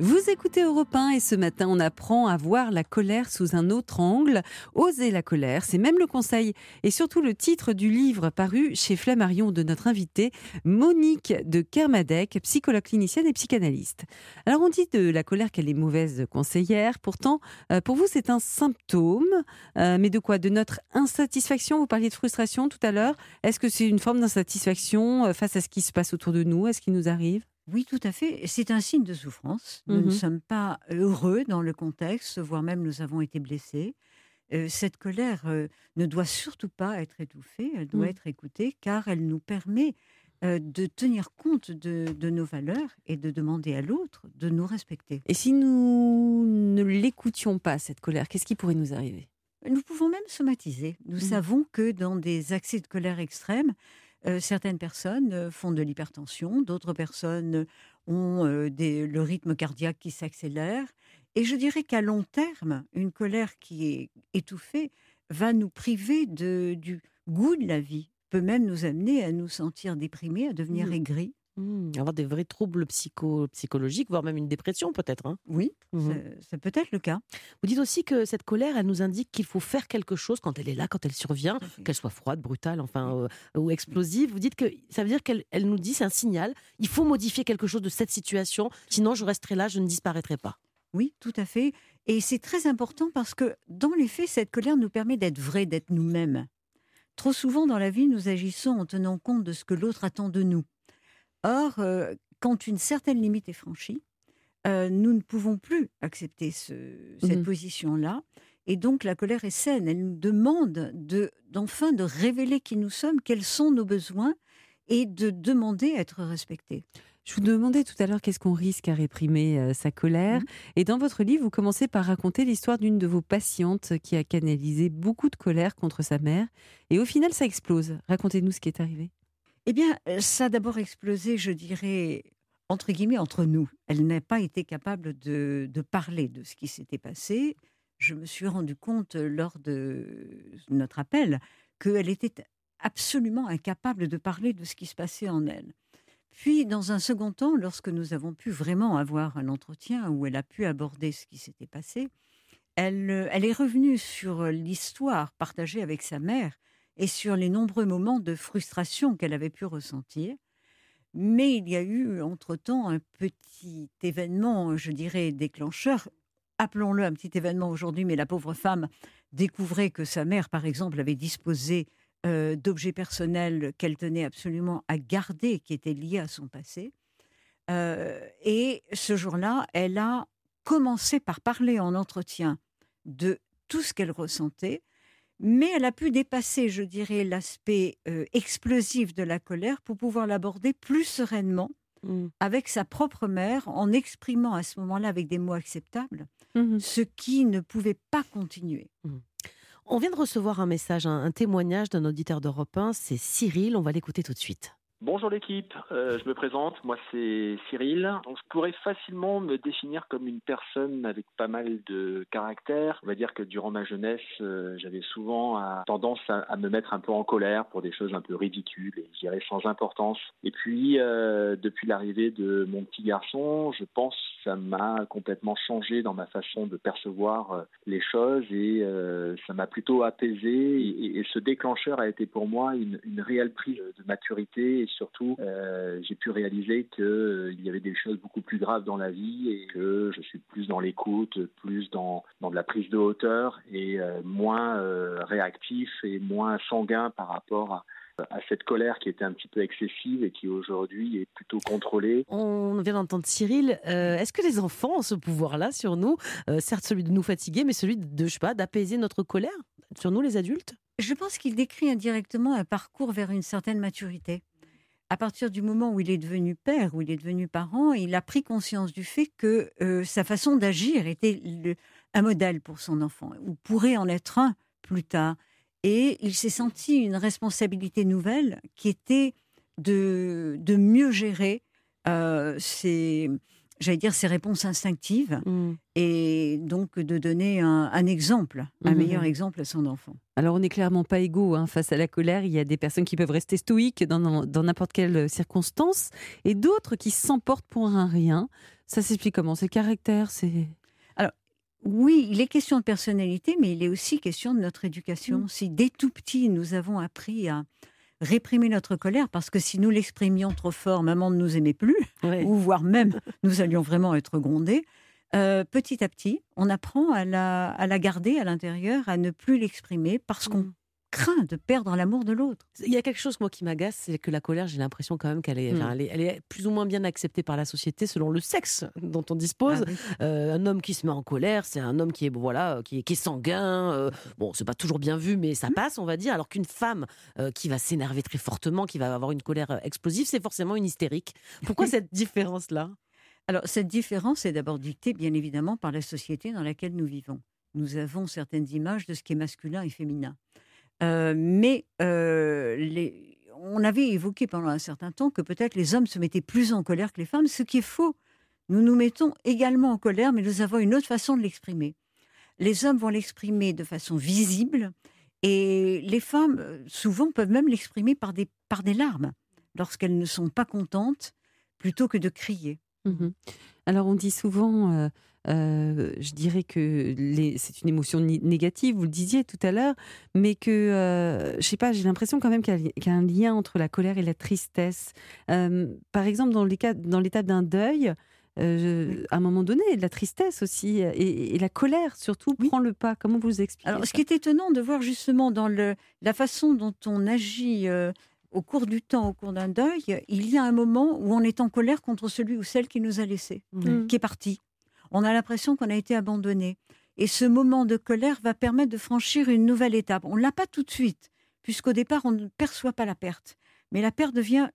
Vous écoutez Europe 1 et ce matin, on apprend à voir la colère sous un autre angle. Oser la colère, c'est même le conseil et surtout le titre du livre paru chez Flammarion de notre invitée, Monique de Kermadec, psychologue clinicienne et psychanalyste. Alors on dit de la colère qu'elle est mauvaise conseillère, pourtant euh, pour vous c'est un symptôme, euh, mais de quoi? De notre insatisfaction, vous parliez de frustration tout à l'heure, est-ce que c'est une forme d'insatisfaction euh, face à ce qui se passe autour de nous, est ce qui nous arrive? Oui, tout à fait. C'est un signe de souffrance. Nous ne Mhm. sommes pas heureux dans le contexte, voire même nous avons été blessés. Euh, cette colère euh, ne doit surtout pas être étouffée, elle doit Mm. être écoutée car elle nous permet euh, de tenir compte de, de nos valeurs et de demander à l'autre de nous respecter. Et si nous ne l'écoutions pas, cette colère, qu'est-ce qui pourrait nous arriver? Nous pouvons même somatiser. Nous Mhm. savons que dans des accès de colère extrême, euh, certaines personnes font de l'hypertension, d'autres personnes ont euh, des- le rythme cardiaque qui s'accélère. Et je dirais qu'à long terme, une colère qui est étouffée va nous priver de, du goût de la vie, peut même nous amener à nous sentir déprimés, à devenir Mhm. aigris. Mmh, avoir des vrais troubles psycho psychologiques, voire même une dépression peut-être. hein. Oui, Mhm. ça- ça peut être le cas. Vous dites aussi que cette colère, elle nous indique qu'il faut faire quelque chose quand elle est là, quand elle survient, qu'elle soit froide, brutale, enfin, euh, ou explosive. Vous dites que ça veut dire qu'elle elle nous dit, c'est un signal, il faut modifier quelque chose de cette situation, sinon je resterai là, je ne disparaîtrai pas. Oui, tout à fait. Et c'est très important parce que, dans les faits, cette colère nous permet d'être vrais, d'être nous-mêmes. Trop souvent dans la vie, nous agissons en tenant compte de ce que l'autre attend de nous. Or, euh, quand une certaine limite est franchie, euh, nous ne pouvons plus accepter ce- cette position-là. Et donc, la colère est saine. Elle nous demande de, d'enfin de révéler qui nous sommes, quels sont nos besoins et de demander à être respectés. Je vous demandais tout à l'heure qu'est-ce qu'on risque à réprimer euh, sa colère. Mhm. Et dans votre livre, vous commencez par raconter l'histoire d'une de vos patientes qui a canalisé beaucoup de colère contre sa mère. Et au final, ça explose. Racontez-nous ce qui est arrivé. Eh bien, euh, ça a d'abord explosé, je dirais, entre guillemets, entre nous. Elle n'a pas été capable de, de parler de ce qui s'était passé. Je me suis rendu compte euh, lors de notre appel qu'elle était absolument incapable de parler de ce qui se passait en elle. Puis, dans un second temps, lorsque nous avons pu vraiment avoir un entretien où elle a pu aborder ce qui s'était passé, elle, euh, est revenue sur euh, l'histoire partagée avec sa mère et sur les nombreux moments de frustration qu'elle avait pu ressentir. Mais il y a eu, entre-temps, un petit événement, je dirais, déclencheur. Appelons-le un petit événement aujourd'hui, mais la pauvre femme découvrait que sa mère, par exemple, avait disposé euh, d'objets personnels qu'elle tenait absolument à garder, qui étaient liés à son passé. Euh, et ce jour-là, elle a commencé par parler en entretien de tout ce qu'elle ressentait, mais elle a pu dépasser, je dirais, l'aspect euh, explosif de la colère pour pouvoir l'aborder plus sereinement Mmh. avec sa propre mère, en exprimant à ce moment-là avec des mots acceptables Mhm. ce qui ne pouvait pas continuer. On vient de recevoir un message, un, un témoignage d'un auditeur d'Europe 1, c'est Cyril, on va l'écouter tout de suite. Bonjour l'équipe, Euh, je me présente, moi c'est Cyril. Donc, je pourrais facilement me définir comme une personne avec pas mal de caractère. On va dire que durant ma jeunesse, euh, j'avais souvent à- tendance à, me mettre un peu en colère pour des choses un peu ridicules et je dirais sans importance. Et puis, euh, depuis l'arrivée de mon petit garçon, je pense que ça m'a complètement changé dans ma façon de percevoir euh, les choses et euh, ça m'a plutôt apaisé. Et, et- ce déclencheur a été pour moi une, une réelle prise de maturité surtout, euh, j'ai pu réaliser qu'il y avait des choses beaucoup plus graves dans la vie et que je suis plus dans l'écoute, plus dans, dans de la prise de hauteur et euh, moins euh, réactif et moins sanguin par rapport à, à cette colère qui était un petit peu excessive et qui aujourd'hui est plutôt contrôlée. On vient d'entendre Cyril. Euh, Est-ce que les enfants ont ce pouvoir-là sur nous? Euh, Certes, celui de nous fatiguer, mais celui de, je sais pas, d'apaiser notre colère sur nous, les adultes? Je pense qu'il décrit indirectement un parcours vers une certaine maturité. À partir du moment où il est devenu père, où il est devenu parent, il a pris conscience du fait que euh, sa façon d'agir était un modèle pour son enfant, ou pourrait en être un plus tard. Et il s'est senti une responsabilité nouvelle qui était de, de mieux gérer euh, ses, j'allais dire, ses réponses instinctives Mm. et donc de donner un, un exemple, un Mhm. meilleur exemple à son enfant. Alors, on n'est clairement pas égaux hein, face à la colère. Il y a des personnes qui peuvent rester stoïques dans dans n'importe quelle circonstance et d'autres qui s'emportent pour un rien. Ça s'explique comment? C'est le caractère, c'est. Oui, il est question de personnalité, mais il est aussi question de notre éducation. Mm. Si dès tout petit, nous avons appris à réprimer notre colère, parce que si nous l'exprimions trop fort, maman ne nous aimait plus, ou voire même nous allions vraiment être grondés, euh, petit à petit, on apprend à la, à la garder à l'intérieur, à ne plus l'exprimer, parce qu'on Mm. Craint de perdre l'amour de l'autre. Il y a quelque chose moi qui m'agace, c'est que la colère, j'ai l'impression quand même qu'elle est, Mm. enfin, elle est, elle est plus ou moins bien acceptée par la société selon le sexe dont on dispose. Ah oui. Euh, un homme qui se met en colère, c'est un homme qui est voilà, qui est, qui est sanguin. euh, bon, c'est pas toujours bien vu, mais Mmh. ça passe, on va dire. Alors qu'une femme euh, qui va s'énerver très fortement, qui va avoir une colère euh, explosive, c'est forcément une hystérique. Pourquoi cette différence-là? Alors, cette différence est d'abord dictée, bien évidemment, par la société dans laquelle nous vivons. Nous avons certaines images de ce qui est masculin et féminin. Mais on avait évoqué pendant un certain temps que peut-être les hommes se mettaient plus en colère que les femmes, ce qui est faux. Nous nous mettons également en colère, mais nous avons une autre façon de l'exprimer. Les hommes vont l'exprimer de façon visible, et les femmes, souvent, peuvent même l'exprimer par des, par des larmes, lorsqu'elles ne sont pas contentes, plutôt que de crier. Mhm. Alors, on dit souvent, euh, je dirais que c'est une émotion négative, vous le disiez tout à l'heure, mais que, euh, je sais pas, j'ai l'impression quand même qu'il y, a- qu'il y a un lien entre la colère et la tristesse. Euh, par exemple, dans l'étape d'un deuil, euh, à un moment donné, la tristesse aussi et, et la colère surtout Oui. prend le pas. Comment vous expliquez Alors, ce qui est étonnant de voir justement dans le, la façon dont on agit euh, au cours du temps, au cours d'un deuil, il y a un moment où on est en colère contre celui ou celle qui nous a laissés, Mm. qui est parti. On a l'impression qu'on a été abandonné. Et ce moment de colère va permettre de franchir une nouvelle étape. On ne l'a pas tout de suite, puisqu'au départ, on ne perçoit pas la perte. Mais la perte devient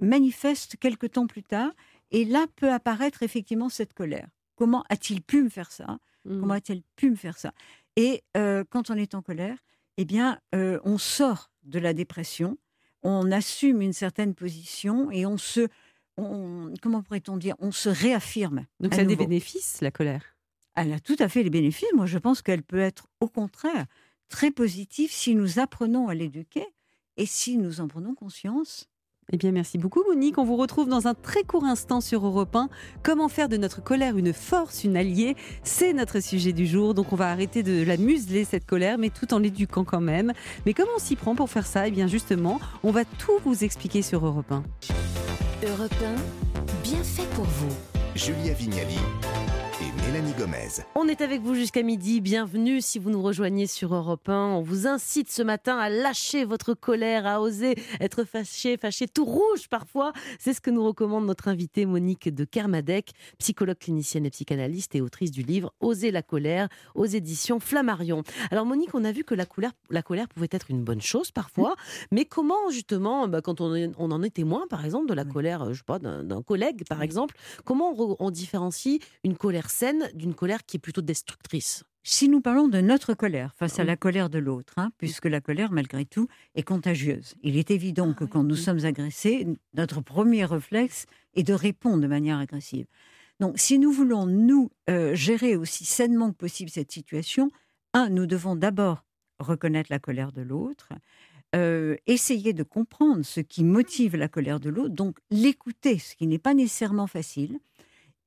manifeste quelque temps plus tard. Et là peut apparaître effectivement cette colère. Comment a-t-il pu me faire ça? Mhm. Comment a-t-elle pu me faire ça? Et euh, quand on est en colère, eh bien, euh, on sort de la dépression, on assume une certaine position et on se, on- comment pourrait-on dire, on se réaffirme. Donc, ça a des bénéfices, la colère? Elle a tout à fait les bénéfices. Moi, je pense qu'elle peut être, au contraire, très positive si nous apprenons à l'éduquer et si nous en prenons conscience. Eh bien, merci beaucoup, Monique. On vous retrouve dans un très court instant sur Europe 1. Comment faire de notre colère une force, une alliée? C'est notre sujet du jour. Donc, on va arrêter de la museler, cette colère, mais tout en l'éduquant quand même. Mais comment on s'y prend pour faire ça? Eh bien, justement, on va tout vous expliquer sur Europe 1. Europe 1, bien fait pour vous. Julia Vignali et Mélanie Gomez. On est avec vous jusqu'à midi. Bienvenue si vous nous rejoignez sur Europe 1. On vous incite ce matin à lâcher votre colère, à oser être fâché, fâché tout rouge parfois. C'est ce que nous recommande notre invitée Monique de Kermadec, psychologue clinicienne et psychanalyste et autrice du livre Oser la colère aux éditions Flammarion. Alors Monique, on a vu que la colère, la colère pouvait être une bonne chose parfois, mais comment justement, bah, quand on, est- on en est témoin par exemple de la Oui. colère, euh, je sais pas, d'un collègue par Oui. exemple, comment on, on différencie une colère saine d'une colère qui est plutôt destructrice Si nous parlons de notre colère face à la colère de l'autre, hein, puisque la colère, malgré tout, est contagieuse. Il est évident Ah que oui, quand nous sommes agressés, notre premier réflexe est de répondre de manière agressive. Donc, si nous voulons, nous, euh, gérer aussi sainement que possible cette situation, un, nous devons d'abord reconnaître la colère de l'autre, euh, essayer de comprendre ce qui motive la colère de l'autre, donc l'écouter, ce qui n'est pas nécessairement facile,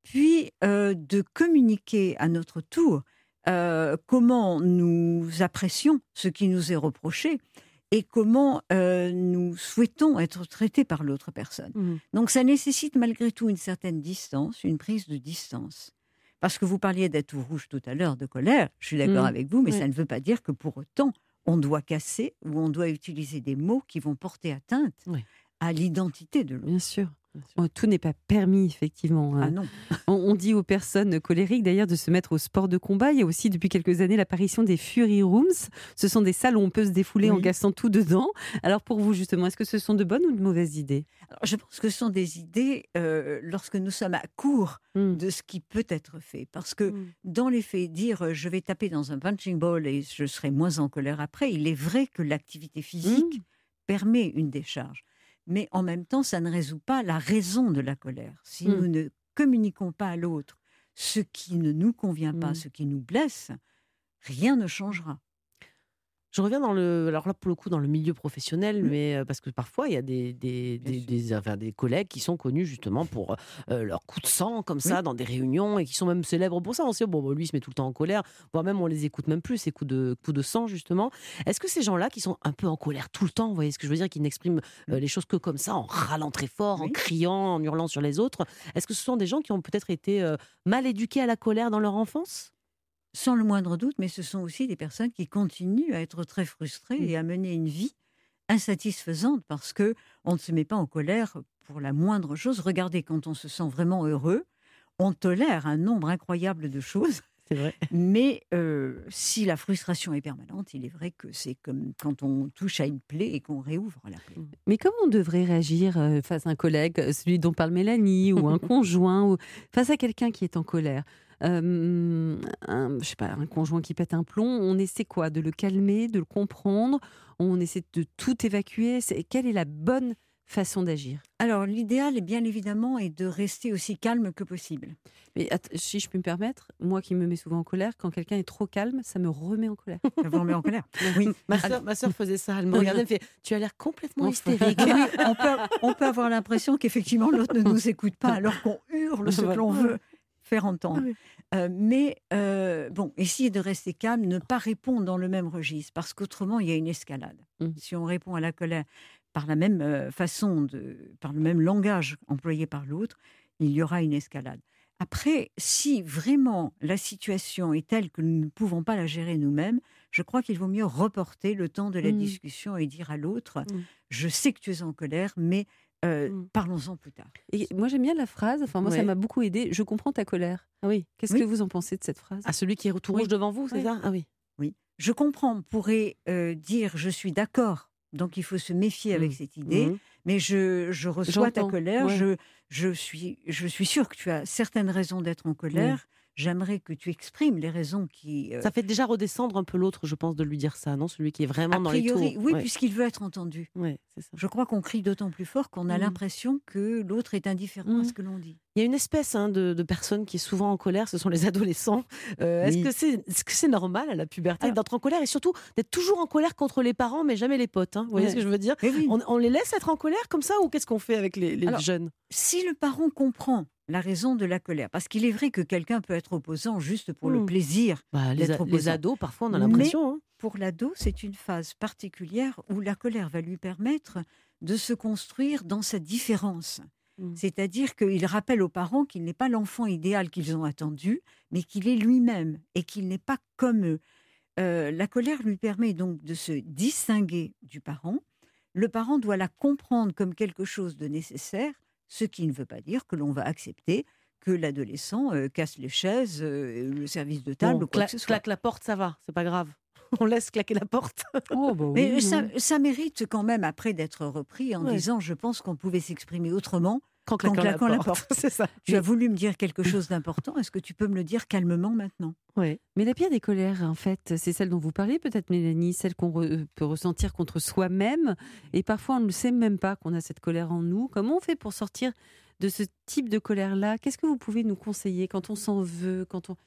puis euh, de communiquer à notre tour euh, comment nous apprécions ce qui nous est reproché et comment euh, nous souhaitons être traités par l'autre personne. Donc ça nécessite malgré tout une certaine distance, une prise de distance. Parce que vous parliez d'être rouge tout à l'heure, de colère, je suis d'accord Mm. avec vous, mais Oui. ça ne veut pas dire que pour autant on doit casser ou on doit utiliser des mots qui vont porter atteinte Oui. à l'identité de l'autre. Bien sûr. Oh, Tout n'est pas permis, effectivement. Ah non. On, on dit aux personnes colériques d'ailleurs de se mettre au sport de combat. Il y a aussi depuis quelques années l'apparition des Fury Rooms. Ce sont des salles où on peut se défouler en Oui. gassant tout dedans. Alors pour vous justement, est-ce que ce sont de bonnes ou de mauvaises idées? Alors, je pense que ce sont des idées euh, lorsque nous sommes à court Hmm. de ce qui peut être fait. Parce que Mm. dans les faits, dire euh, je vais taper dans un punching ball et je serai moins en colère après, il est vrai que l'activité physique permet une décharge. Mais en même temps, ça ne résout pas la raison de la colère. Si Mm. nous ne communiquons pas à l'autre ce qui ne nous convient pas, Mm. ce qui nous blesse, rien ne changera. Je reviens dans le, alors là pour le coup dans le milieu professionnel, mais euh, parce que parfois il y a des des, des, des- enfin, des collègues qui sont connus justement pour euh, leur coup de sang comme ça dans des réunions et qui sont même célèbres pour ça. On sait bon bah, lui il se met tout le temps en colère, voire même on les écoute même plus ces coups de coups de sang justement. Est-ce que ces gens-là qui sont un peu en colère tout le temps, vous voyez ce que je veux dire, qui n'expriment euh, les choses que comme ça, en râlant très fort, en criant, en hurlant sur les autres, est-ce que ce sont des gens qui ont peut-être été euh, mal éduqués à la colère dans leur enfance? Sans le moindre doute, mais ce sont aussi des personnes qui continuent à être très frustrées Mm. et à mener une vie insatisfaisante parce que on ne se met pas en colère pour la moindre chose. Regardez, quand on se sent vraiment heureux, on tolère un nombre incroyable de choses. C'est vrai. Mais euh, si la frustration est permanente, il est vrai que c'est comme quand on touche à une plaie et qu'on réouvre la plaie. Mais comment on devrait réagir euh, face à un collègue, euh, celui dont parle Mélanie, ou un conjoint, ou face à quelqu'un qui est en colère? Euh, un, je sais pas, un conjoint qui pète un plomb, on essaie quoi? De le calmer, de le comprendre On essaie de tout évacuer C'est- Quelle est la bonne façon d'agir? Alors l'idéal, bien évidemment, est de rester aussi calme que possible. Mais att- si je peux me permettre, moi qui me mets souvent en colère, quand quelqu'un est trop calme, ça me remet en colère. Ça vous remet en colère? Oui. Ma sœur faisait ça. Elle me regardait, elle me fait Tu as l'air complètement hystérique. Oui, on, peut, on peut avoir l'impression qu'effectivement l'autre ne nous écoute pas alors qu'on hurle ce que l'on veut faire entendre. Ah oui. Euh, mais euh, bon, essayer de rester calme, ne pas répondre dans le même registre, parce qu'autrement il y a une escalade. Mm. Si on répond à la colère par la même euh, façon, de, par le même langage employé par l'autre, il y aura une escalade. Après, si vraiment la situation est telle que nous ne pouvons pas la gérer nous-mêmes, je crois qu'il vaut mieux reporter le temps de la Mm. discussion et dire à l'autre Mm. Je sais que tu es en colère, mais euh, Mm. parlons-en plus tard. Et moi j'aime bien la phrase, enfin moi ça m'a beaucoup aidé, je comprends ta colère. Ah oui. Qu'est-ce Oui. que vous en pensez de cette phrase? À celui qui est tout rouge Oui. devant vous, c'est Oui. ça? Ah oui. Oui. Je comprends, on pourrait euh, dire Je suis d'accord, donc il faut se méfier avec Mm. cette idée, Mhm. mais je, je reçois ta colère, ouais. je, je, suis, je suis sûre que tu as certaines raisons d'être en colère. J'aimerais que tu exprimes les raisons qui. euh, Ça fait déjà redescendre un peu l'autre, je pense, de lui dire ça, non? Celui qui est vraiment a dans les priori, tours. oui, Ouais. puisqu'il veut être entendu. Ouais, c'est ça. Je crois qu'on crie d'autant plus fort qu'on a Mm. l'impression que l'autre est indifférent à Mm. ce que l'on dit. Il y a une espèce hein, de, de personne qui est souvent en colère, ce sont les adolescents. Euh, Est-ce Oui. que c'est est -ce c'est normal à la puberté Alors- d'être en colère et surtout d'être toujours en colère contre les parents, mais jamais les potes hein? Vous voyez Ouais. ce que je veux dire? Oui, on, on les laisse être en colère comme ça ou qu'est-ce qu'on fait avec les, les Alors, jeunes? si le parent comprend la raison de la colère, parce qu'il est vrai que quelqu'un peut être opposant juste pour le Mm. plaisir Bah, les, opposant. ados, parfois, on a l'impression. hein. pour l'ado, c'est une phase particulière où la colère va lui permettre de se construire dans sa différence. Mm. C'est-à-dire qu'il rappelle aux parents qu'il n'est pas l'enfant idéal qu'ils ont attendu, mais qu'il est lui-même et qu'il n'est pas comme eux. Euh, la colère lui permet donc de se distinguer du parent. Le parent doit la comprendre comme quelque chose de nécessaire, ce qui ne veut pas dire que l'on va accepter que l'adolescent euh, casse les chaises, euh, le service de table, Bon, ou quoi cla- que ce soit. claque la porte, ça va, c'est pas grave. On laisse claquer la porte. Oh, bah oui, Mais ça, ça mérite quand même après d'être repris en Ouais. disant je pense qu'on pouvait s'exprimer autrement. Claquant la porte. c'est ça. Tu as voulu me dire quelque chose d'important, est-ce que tu peux me le dire calmement maintenant? Ouais. Mais la pire des colères, en fait, c'est celle dont vous parlez, peut-être Mélanie, celle qu'on re- peut ressentir contre soi-même. Et parfois, on ne sait même pas qu'on a cette colère en nous. Comment on fait pour sortir de ce type de colère-là? Qu'est-ce que vous pouvez nous conseiller quand on s'en veut quand on...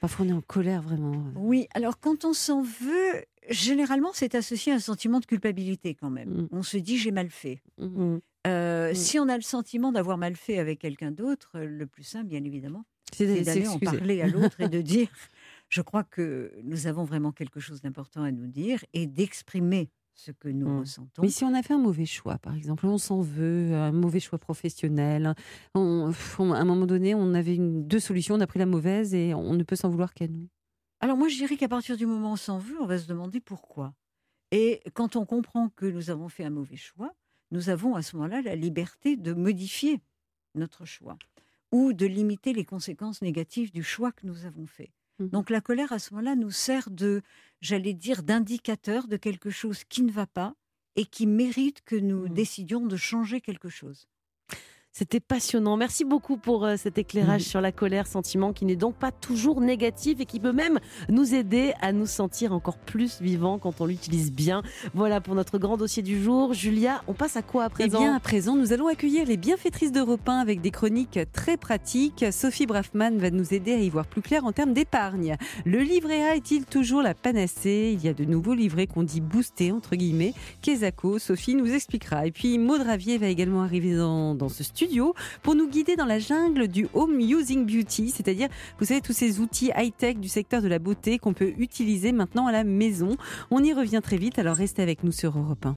Parfois, on est en colère vraiment. Oui, alors quand on s'en veut, généralement c'est associé à un sentiment de culpabilité quand même. Mm. On se dit j'ai mal fait. Mm. Euh, Mm. Si on a le sentiment d'avoir mal fait avec quelqu'un d'autre, euh, le plus simple bien évidemment, C'est d'aller en parler à l'autre et de dire je crois que nous avons vraiment quelque chose d'important à nous dire et d'exprimer ce que nous Mm. ressentons. Mais si on a fait un mauvais choix, par exemple, on s'en veut, un mauvais choix professionnel, on- pff, on- à un moment donné, on avait une- deux solutions, on a pris la mauvaise et on ne peut s'en vouloir qu'à nous. Alors moi, je dirais qu'à partir du moment où on s'en veut, on va se demander pourquoi. Et quand on comprend que nous avons fait un mauvais choix, nous avons à ce moment-là la liberté de modifier notre choix ou de limiter les conséquences négatives du choix que nous avons fait. Mhm. Donc la colère, à ce moment-là, nous sert de, j'allais dire, d'indicateur de quelque chose qui ne va pas et qui mérite que nous Mhm. décidions de changer quelque chose. C'était passionnant. Merci beaucoup pour euh, cet éclairage Mhm. sur la colère, sentiment qui n'est donc pas toujours négatif et qui peut même nous aider à nous sentir encore plus vivants quand on l'utilise bien. Voilà pour notre grand dossier du jour. Julia, on passe à quoi à Eh présent? bien, à présent, nous allons accueillir les bienfaitrices d'Europe 1 avec des chroniques très pratiques. Sophie Braffman va nous aider à y voir plus clair en termes d'épargne. Le livret A est-il toujours la panacée? Il y a de nouveaux livrets qu'on dit boostés, entre guillemets. Kesako, Sophie nous expliquera. Et puis, Maud Ravier va également arriver dans, dans ce pour nous guider dans la jungle du home using beauty, c'est-à-dire, vous savez, tous ces outils high-tech du secteur de la beauté qu'on peut utiliser maintenant à la maison. On y revient très vite, alors restez avec nous sur Europe 1.